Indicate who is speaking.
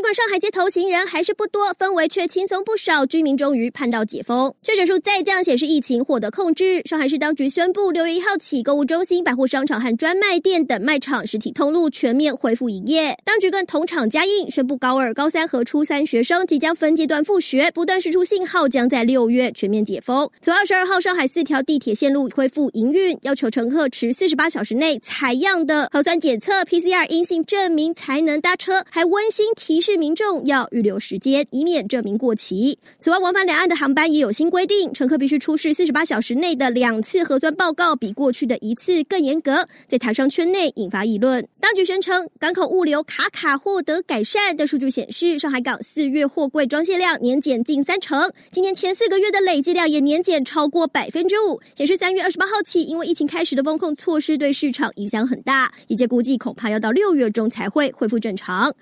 Speaker 1: 尽管上海街头行人还是不多，氛围却轻松不少。居民终于盼到解封，确诊数再降，显示疫情获得控制。上海市当局宣布，六月一号起，购物中心、百货商场和专卖店等卖场实体通路全面恢复营业。当局更同场加印，宣布高二、高三和初三学生即将分阶段复学，不断释出信号，将在六月全面解封。从二十二号，上海四条地铁线路恢复营运，要求乘客持四十八小时内采样的核酸检测 PCR 阴性证明才能搭车，还温馨提。示示民众要预留时间，以免证明过期。此外，往返两岸的航班也有新规定，乘客必须出示四十八小时内的两次核酸报告，比过去的一次更严格，在台商圈内引发议论。当局声称，港口物流卡卡获得改善，但数据显示，上海港四月货柜装卸量年减近三成，今年前四个月的累计量也年减超过百分之五，显示三月二十八号起，因为疫情开始的风控措施对市场影响很大，业界估计恐怕要到六月中才会恢复正常。